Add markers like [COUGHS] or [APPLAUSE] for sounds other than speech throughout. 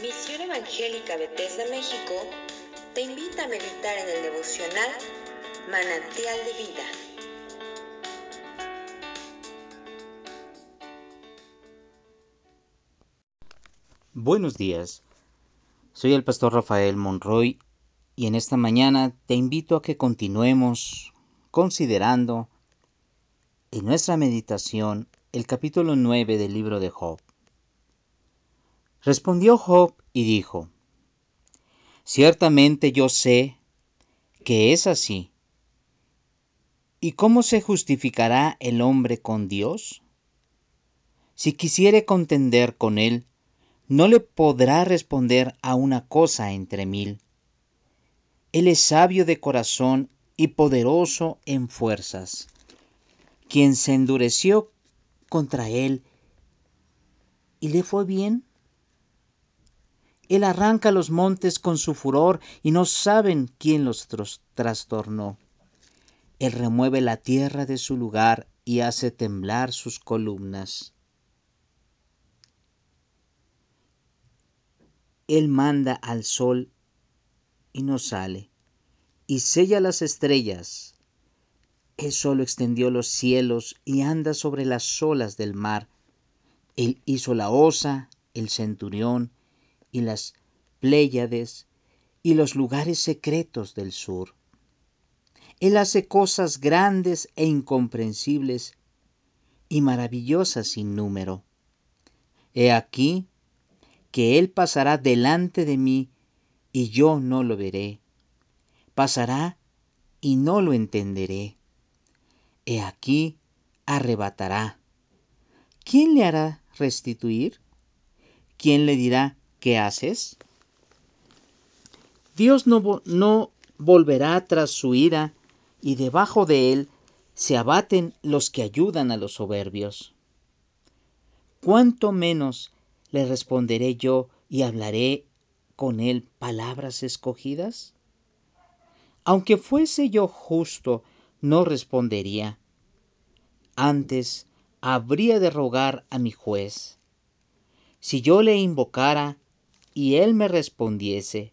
Misión Evangélica Bethesda México te invita a meditar en el devocional Manantial de Vida. Buenos días, soy el pastor Rafael Monroy y en esta mañana te invito a que continuemos considerando en nuestra meditación el capítulo 9 del libro de Job. Respondió Job y dijo, Ciertamente yo sé que es así. ¿Y cómo se justificará el hombre con Dios? Si quisiere contender con él, no le podrá responder a una cosa entre mil. Él es sabio de corazón y poderoso en fuerzas. Quien se endureció contra él y le fue bien, él arranca los montes con su furor y no saben quién los trastornó. Él remueve la tierra de su lugar y hace temblar sus columnas. Él manda al sol y no sale, y sella las estrellas. Él solo extendió los cielos y anda sobre las olas del mar. Él hizo la osa, el centurión, y las Pléyades y los lugares secretos del sur. Él hace cosas grandes e incomprensibles y maravillosas sin número. He aquí que Él pasará delante de mí y yo no lo veré. Pasará y no lo entenderé. He aquí arrebatará. ¿Quién le hará restituir? ¿Quién le dirá, ¿qué haces? Dios no, no volverá tras su ira, y debajo de él se abaten los que ayudan a los soberbios. ¿Cuánto menos le responderé yo y hablaré con él palabras escogidas? Aunque fuese yo justo, no respondería. Antes habría de rogar a mi juez. Si yo le invocara, y él me respondiese,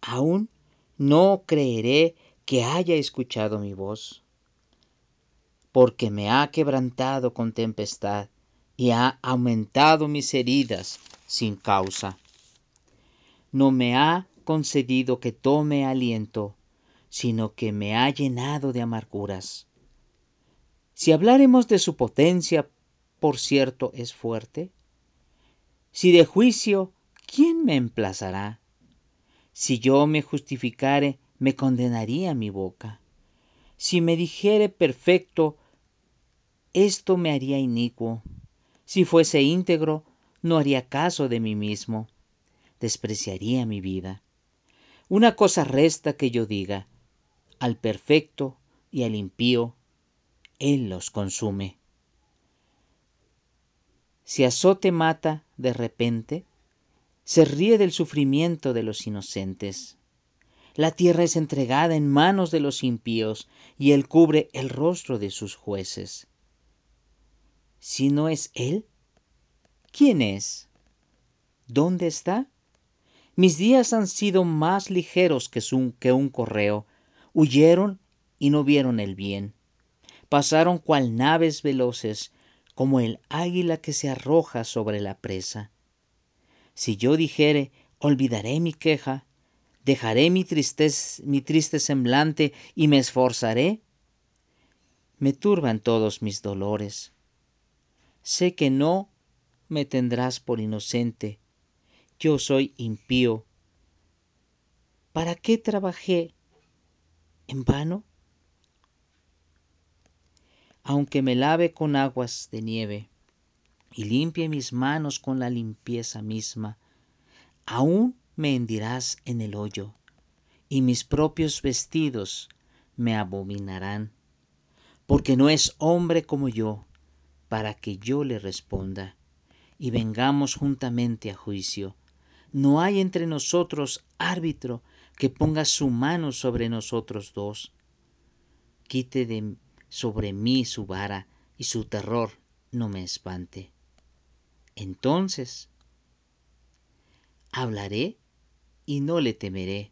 aún no creeré que haya escuchado mi voz, porque me ha quebrantado con tempestad y ha aumentado mis heridas sin causa. No me ha concedido que tome aliento, sino que me ha llenado de amarguras. Si habláremos de su potencia, por cierto, es fuerte. Si de juicio ¿quién me emplazará? Si yo me justificare, me condenaría mi boca. Si me dijere perfecto, esto me haría inicuo. Si fuese íntegro, no haría caso de mí mismo. Despreciaría mi vida. Una cosa resta que yo diga, al perfecto y al impío, Él los consume. Si azote mata de repente, se ríe del sufrimiento de los inocentes. La tierra es entregada en manos de los impíos y él cubre el rostro de sus jueces. Si no es él, ¿quién es? ¿Dónde está? Mis días han sido más ligeros que, un correo. Huyeron y no vieron el bien. Pasaron cual naves veloces, como el águila que se arroja sobre la presa. Si yo dijere, olvidaré mi queja, dejaré mi, mi triste semblante y me esforzaré, me turban todos mis dolores. Sé que no me tendrás por inocente, yo soy impío. ¿Para qué trabajé en vano? Aunque me lave con aguas de nieve, y limpie mis manos con la limpieza misma, aún me hendirás en el hoyo, y mis propios vestidos me abominarán, porque no es hombre como yo, para que yo le responda, y vengamos juntamente a juicio. No hay entre nosotros árbitro que ponga su mano sobre nosotros dos. Quite de sobre mí su vara, y su terror no me espante. Entonces hablaré y no le temeré,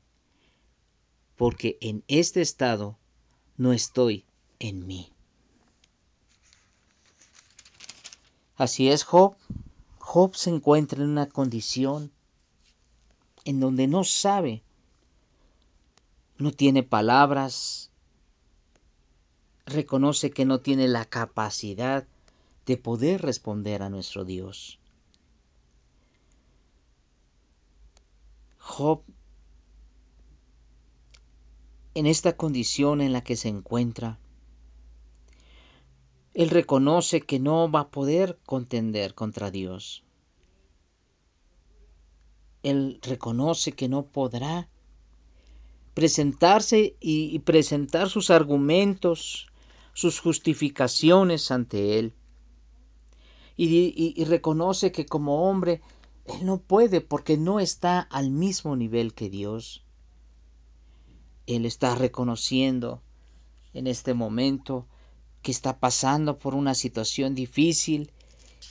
porque en este estado no estoy en mí. Así es, Job. Job se encuentra en una condición en donde no sabe, no tiene palabras, reconoce que no tiene la capacidad de poder responder a nuestro Dios. Job, en esta condición en la que se encuentra, él reconoce que no va a poder contender contra Dios. Él reconoce que no podrá presentarse y, presentar sus argumentos, sus justificaciones ante Él. Y, reconoce que como hombre Él no puede porque no está al mismo nivel que Dios. Él está reconociendo en este momento que está pasando por una situación difícil,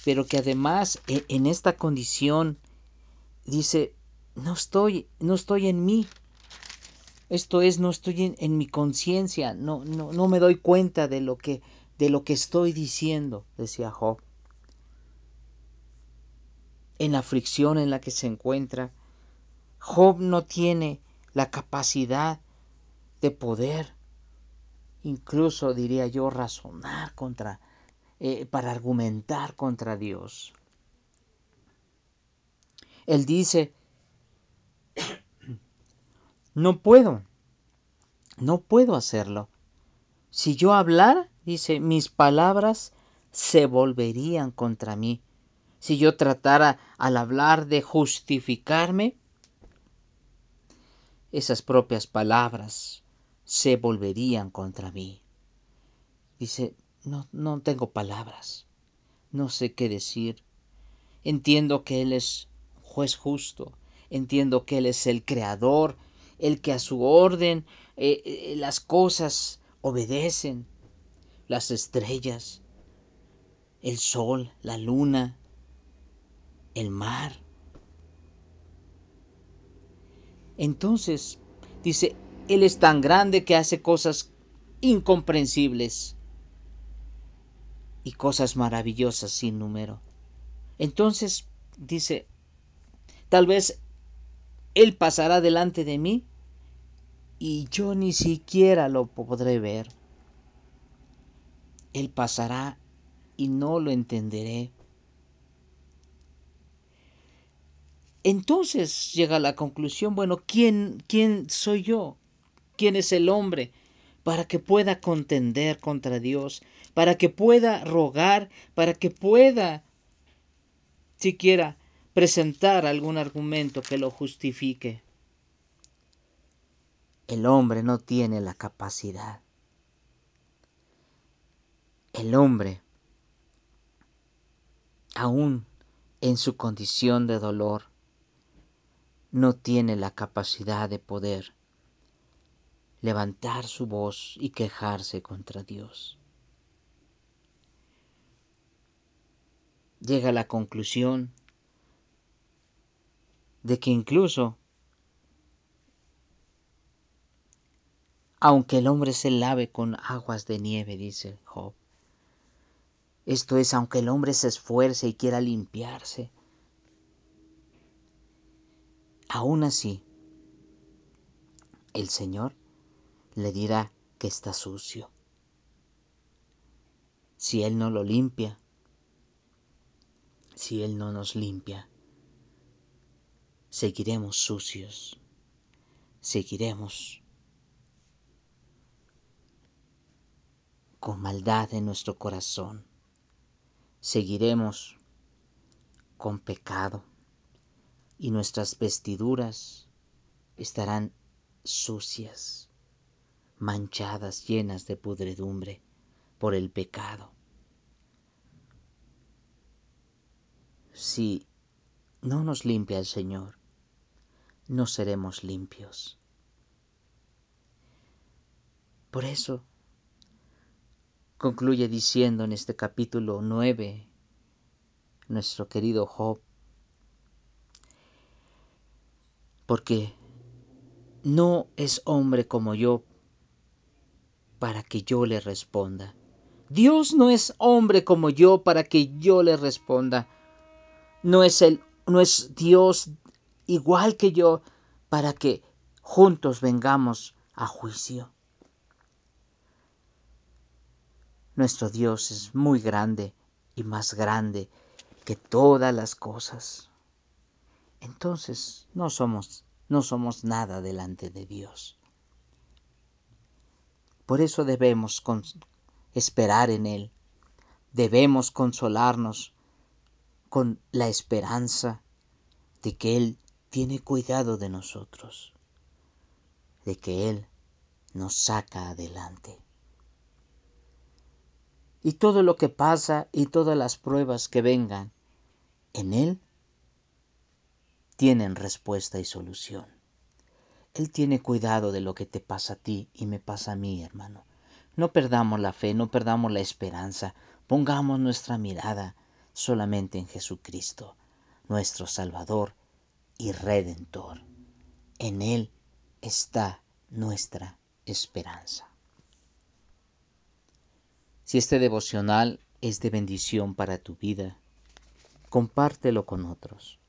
pero que además e, en esta condición dice, no estoy, no estoy en mí. Esto es, no estoy en, mi conciencia, no, no, no me doy cuenta de lo que, de lo que estoy diciendo, decía Job. En la aflicción en la que se encuentra, Job no tiene la capacidad de poder incluso diría yo, razonar contra, eh, para argumentar contra Dios. Él dice, [COUGHS] no puedo, no puedo hacerlo. Si yo hablara, dice, mis palabras se volverían contra mí. Si yo tratara al hablar de justificarme, esas propias palabras se volverían contra mí. Dice, no, no tengo palabras, no sé qué decir. Entiendo que Él es juez justo, entiendo que Él es el creador, el que a su orden eh, eh, las cosas obedecen, las estrellas, el sol, la luna, el mar. Entonces, dice, él es tan grande que hace cosas incomprensibles y cosas maravillosas sin número. Entonces, dice, tal vez Él pasará delante de mí y yo ni siquiera lo podré ver. Él pasará y no lo entenderé. Entonces llega a la conclusión, bueno, ¿quién, quién soy yo? quién es el hombre para que pueda contender contra Dios, para que pueda rogar, para que pueda siquiera presentar algún argumento que lo justifique. El hombre no tiene la capacidad. El hombre, aún en su condición de dolor, no tiene la capacidad de poder levantar su voz y quejarse contra Dios. Llega a la conclusión de que incluso aunque el hombre se lave con aguas de nieve, dice Job, esto es, aunque el hombre se esfuerce y quiera limpiarse, aún así, el Señor le dirá que está sucio. Si Él no lo limpia, si Él no nos limpia, seguiremos sucios, seguiremos con maldad en nuestro corazón, seguiremos con pecado y nuestras vestiduras estarán sucias manchadas, llenas de pudredumbre por el pecado. Si no nos limpia el Señor, no seremos limpios. Por eso, concluye diciendo en este capítulo 9, nuestro querido Job, porque no es hombre como yo para que yo le responda. Dios no es hombre como yo para que yo le responda. No es el no es Dios igual que yo para que juntos vengamos a juicio. Nuestro Dios es muy grande y más grande que todas las cosas. Entonces no somos no somos nada delante de Dios. Por eso debemos esperar en Él. Debemos consolarnos con la esperanza de que Él tiene cuidado de nosotros, de que Él nos saca adelante. Y todo lo que pasa y todas las pruebas que vengan, en Él tienen respuesta y solución. Él tiene cuidado de lo que te pasa a ti y me pasa a mí, hermano. No perdamos la fe, no perdamos la esperanza, pongamos nuestra mirada solamente en Jesucristo, nuestro Salvador y Redentor. En Él está nuestra esperanza. Si este devocional es de bendición para tu vida, compártelo con otros.